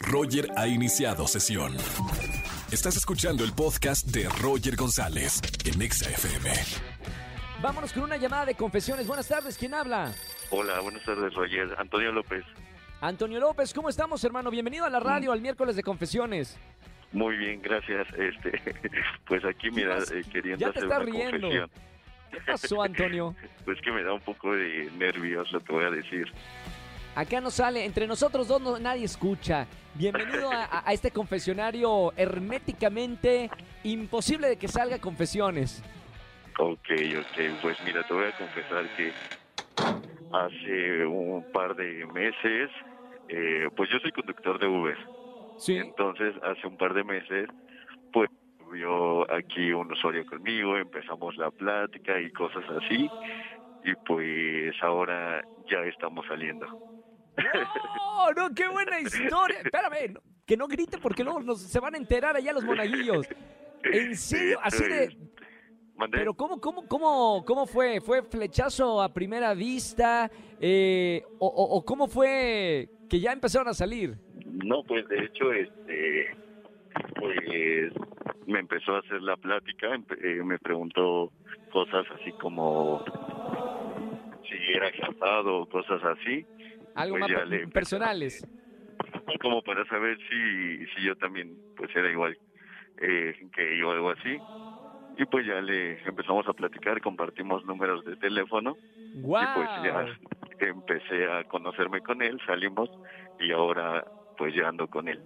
Roger ha iniciado sesión. Estás escuchando el podcast de Roger González en Exa FM. Vámonos con una llamada de confesiones. Buenas tardes, ¿quién habla? Hola, buenas tardes, Roger. Antonio López. Antonio López, ¿cómo estamos, hermano? Bienvenido a la radio al miércoles de confesiones. Muy bien, gracias. Este, pues aquí, mira, eh, queriendo Ya te hacer estás una riendo. confesión. ¿Qué pasó, Antonio? Pues que me da un poco de nervios, lo que voy a decir. Acá no sale, entre nosotros dos no, nadie escucha. Bienvenido a, este confesionario herméticamente imposible de que salga confesiones. Ok, ok. Pues mira, te voy a confesar que hace un par de meses, eh, pues yo soy conductor de Uber. Sí. Entonces, hace un par de meses, pues vio aquí un usuario conmigo, empezamos la plática y cosas así. Y pues ahora ya estamos saliendo. ¡Oh, no! ¡Qué buena historia! Espérame, no, que no grite porque luego nos, se van a enterar allá los monaguillos. ¿En serio? Así de... ¿Mandé? Pero ¿cómo, cómo, cómo, cómo fue? ¿Fue flechazo a primera vista? Eh, o, o- o cómo fue que ya empezaron a salir? No, pues de hecho, este, pues me empezó a hacer la plática, eh, me preguntó cosas así como si era casado o cosas así, Algo Pues más le personales. como para saber si, si yo también pues era igual eh, que yo algo así. Y pues ya le empezamos a platicar, compartimos números de teléfono ¡Guau! y pues ya empecé a conocerme con él, salimos y ahora pues ya ando con él.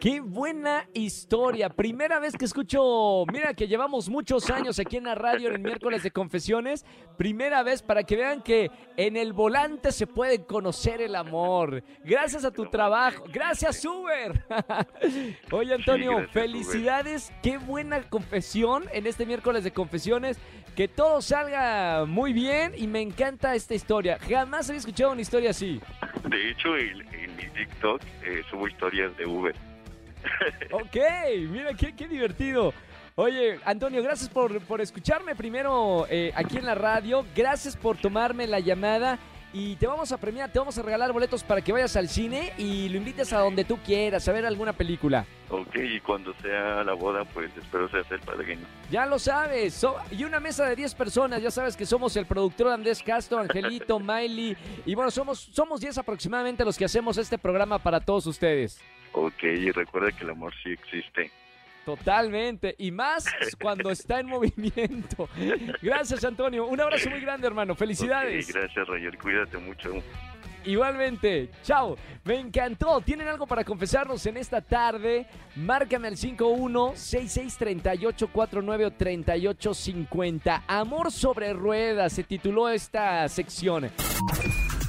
¡Qué buena historia! Primera vez que escucho, mira que llevamos muchos años aquí en la radio en el miércoles de confesiones. Primera vez para que vean que en el volante se puede conocer el amor. Gracias a tu trabajo. Gracias Uber. Oye Antonio, gracias, Uber. felicidades. Qué buena confesión en este miércoles de confesiones. Que todo salga muy bien y me encanta esta historia. Jamás había escuchado una historia así. De hecho, en mi TikTok eh, subo historias de Uber. Ok, mira, qué, qué divertido. Oye, Antonio, gracias por, por escucharme primero eh, aquí en la radio. Gracias por tomarme la llamada. Y te vamos a premiar, te vamos a regalar boletos para que vayas al cine y lo invites a donde tú quieras, a ver alguna película. Ok, y cuando sea la boda, pues espero seas el padrino. Ya lo sabes. so- y una mesa de 10 personas. Ya sabes que somos el productor Andrés Castro, Angelito, Miley. Y bueno, somos, somos 10 aproximadamente los que hacemos este programa para todos ustedes. Ok, y recuerda que el amor sí existe. Totalmente. Y más cuando está en movimiento. Gracias, Antonio. Un abrazo muy grande, hermano. Felicidades. Ok, gracias, Roger. Cuídate mucho. Igualmente. Chao. Me encantó. ¿Tienen algo para confesarnos en esta tarde? Márcame al 51-6638-493850. Amor sobre ruedas se tituló esta sección.